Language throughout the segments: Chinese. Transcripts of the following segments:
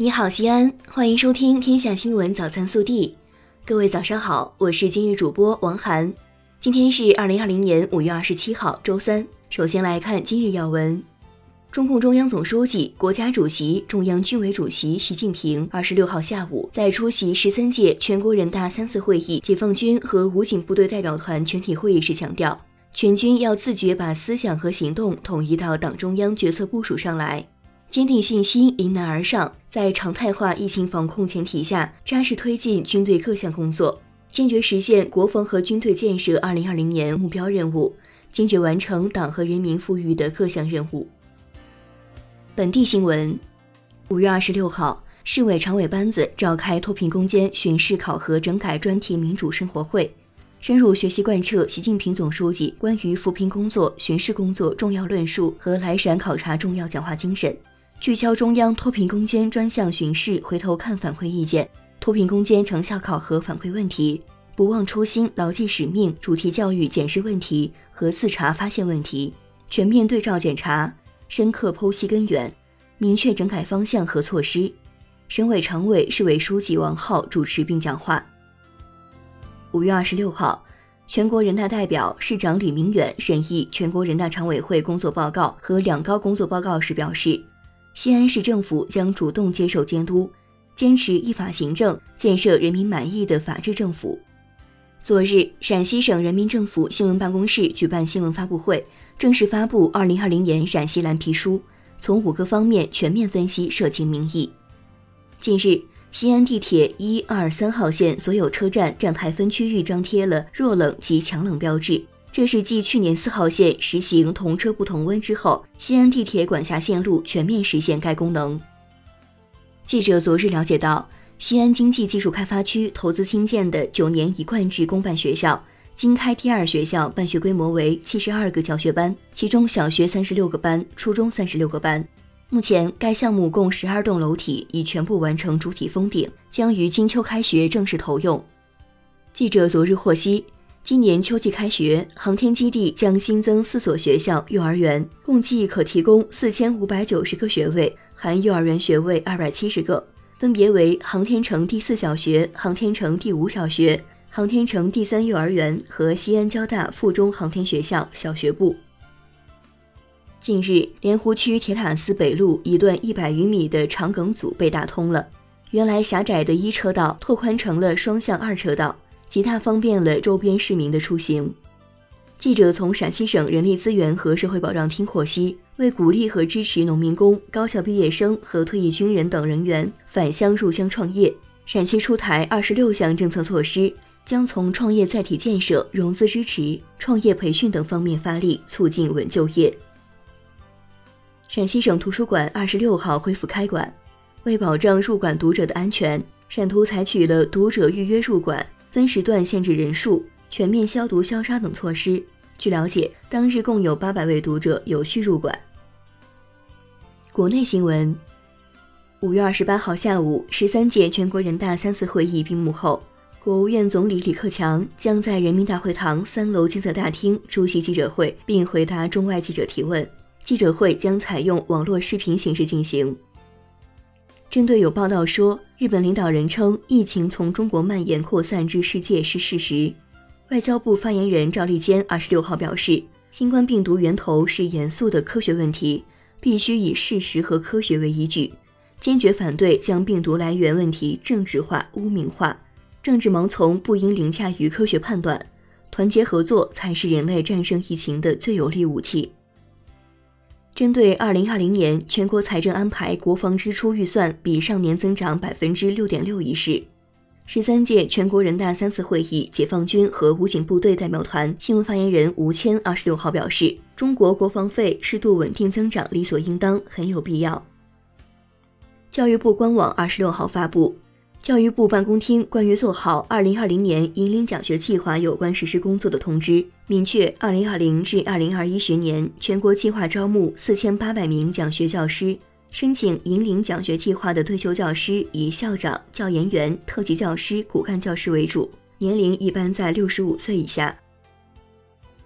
你好，西安，欢迎收听《天下新闻早餐速递》。各位早上好，我是今日主播王涵。今天是二零二零年五月二十七号，周三。首先来看今日要闻。中共中央总书记、国家主席、中央军委主席习近平二十六号下午在出席十三届全国人大三次会议解放军和武警部队代表团全体会议时强调，全军要自觉把思想和行动统一到党中央决策部署上来。坚定信心，迎难而上，在常态化疫情防控前提下，扎实推进军队各项工作，坚决实现国防和军队建设二零二零年目标任务，坚决完成党和人民赋予的各项任务。本地新闻：五月二十六号，市委常委班子召开脱贫攻坚巡视考核整改专题民主生活会，深入学习贯彻习近平总书记关于扶贫工作巡视工作重要论述和来陕考察重要讲话精神。聚焦中央脱贫攻坚专项巡视回头看反馈意见、脱贫攻坚成效考核反馈问题，不忘初心、牢记使命，主题教育检视问题和自查发现问题，全面对照检查，深刻剖析根源，明确整改方向和措施。省委常委、市委书记王浩主持并讲话。五月二十六号，全国人大代表、市长李明远审议全国人大常委会工作报告和两高工作报告时表示。西安市政府将主动接受监督，坚持依法行政，建设人民满意的法治政府。昨日，陕西省人民政府新闻办公室举办新闻发布会，正式发布二零二零年陕西蓝皮书，从五个方面全面分析社情民意。近日，西安地铁一二三号线所有车站站台分区域张贴了弱冷及强冷标志。这是继去年四号线实行同车不同温之后，西安地铁管辖线路全面实现该功能。记者昨日了解到，西安经济技术开发区投资新建的九年一贯制公办学校经开第二学校办学规模为七十二个教学班，其中小学三十六个班，初中三十六个班。目前，该项目共十二栋楼体已全部完成主体封顶，将于金秋开学正式投用。记者昨日获悉。今年秋季开学，航天基地将新增四所学校幼儿园，共计可提供四千五百九十个学位，含幼儿园学位二百七十个，分别为航天城第四小学、航天城第五小学、航天城第三幼儿园和西安交大附中航天学校小学部。近日，莲湖区铁塔寺北路一段一百余米的长梗阻被打通了，原来狭窄的一车道拓宽成了双向二车道。极大方便了周边市民的出行。记者从陕西省人力资源和社会保障厅获悉，为鼓励和支持农民工、高校毕业生和退役军人等人员返乡入乡创业，陕西出台二十六项政策措施，将从创业载体建设、融资支持、创业培训等方面发力，促进稳就业。陕西省图书馆二十六号恢复开馆，为保障入馆读者的安全，陕图采取了读者预约入馆。分时段限制人数、全面消毒消杀等措施。据了解，当日共有八百位读者有序入馆。国内新闻：五月二十八号下午，十三届全国人大三次会议闭幕后，国务院总理李克强将在人民大会堂三楼金色大厅出席记者会，并回答中外记者提问。记者会将采用网络视频形式进行。针对有报道说日本领导人称疫情从中国蔓延扩散至世界是事实，外交部发言人赵立坚二十六号表示，新冠病毒源头是严肃的科学问题，必须以事实和科学为依据，坚决反对将病毒来源问题政治化、污名化，政治盲从不应凌驾于科学判断，团结合作才是人类战胜疫情的最有力武器。针对二零二零年全国财政安排国防支出预算比上年增长百分之六点六一事，十三届全国人大三次会议解放军和武警部队代表团新闻发言人吴谦二十六号表示，中国国防费适度稳定增长理所应当，很有必要。教育部官网二十六号发布。教育部办公厅关于做好二零二零年引领奖学计划有关实施工作的通知，明确二零二零至二零二一学年全国计划招募四千八百名讲学教师，申请引领奖学计划的退休教师以校长、教研员、特级教师、骨干教师为主，年龄一般在六十五岁以下。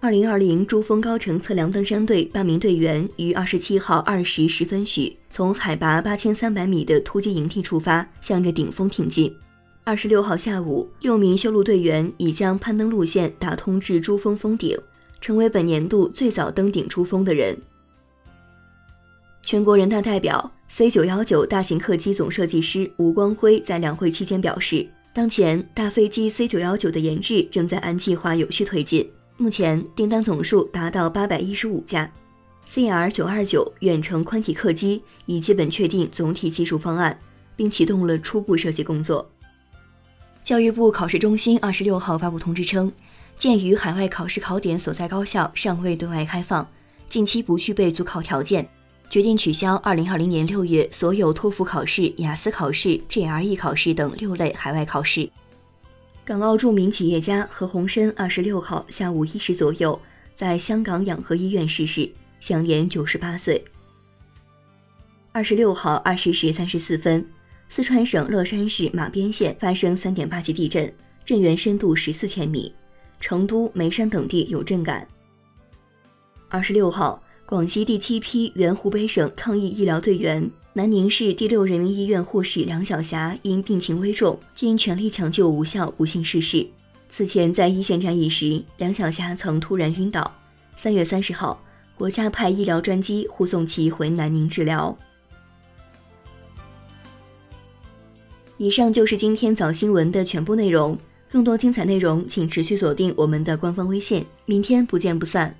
二零二零珠峰高程测量登山队八名队员于二十七号二时十分许，从海拔八千三百米的突击营地出发，向着顶峰挺进。二十六号下午，六名修路队员已将攀登路线打通至珠峰峰顶，成为本年度最早登顶珠峰的人。全国人大代表、C 九幺九大型客机总设计师吴光辉在两会期间表示，当前大飞机 C 九幺九的研制正在按计划有序推进。目前订单总数达到八百一十五架，CR 九二九远程宽体客机已基本确定总体技术方案，并启动了初步设计工作。教育部考试中心二十六号发布通知称，鉴于海外考试考点所在高校尚未对外开放，近期不具备组考条件，决定取消二零二零年六月所有托福考试、雅思考试、GRE 考试等六类海外考试。港澳著名企业家何鸿燊二十六号下午一时左右在香港养和医院逝世，享年九十八岁。二十六号二十时三十四分，四川省乐山市马边县发生三点八级地震，震源深度十四千米，成都、眉山等地有震感。二十六号，广西第七批原湖北省抗疫医疗队员。南宁市第六人民医院护士梁晓霞因病情危重，经全力抢救无效，不幸逝世。此前在一线战役时，梁晓霞曾突然晕倒。三月三十号，国家派医疗专机护送其回南宁治疗。以上就是今天早新闻的全部内容，更多精彩内容请持续锁定我们的官方微信。明天不见不散。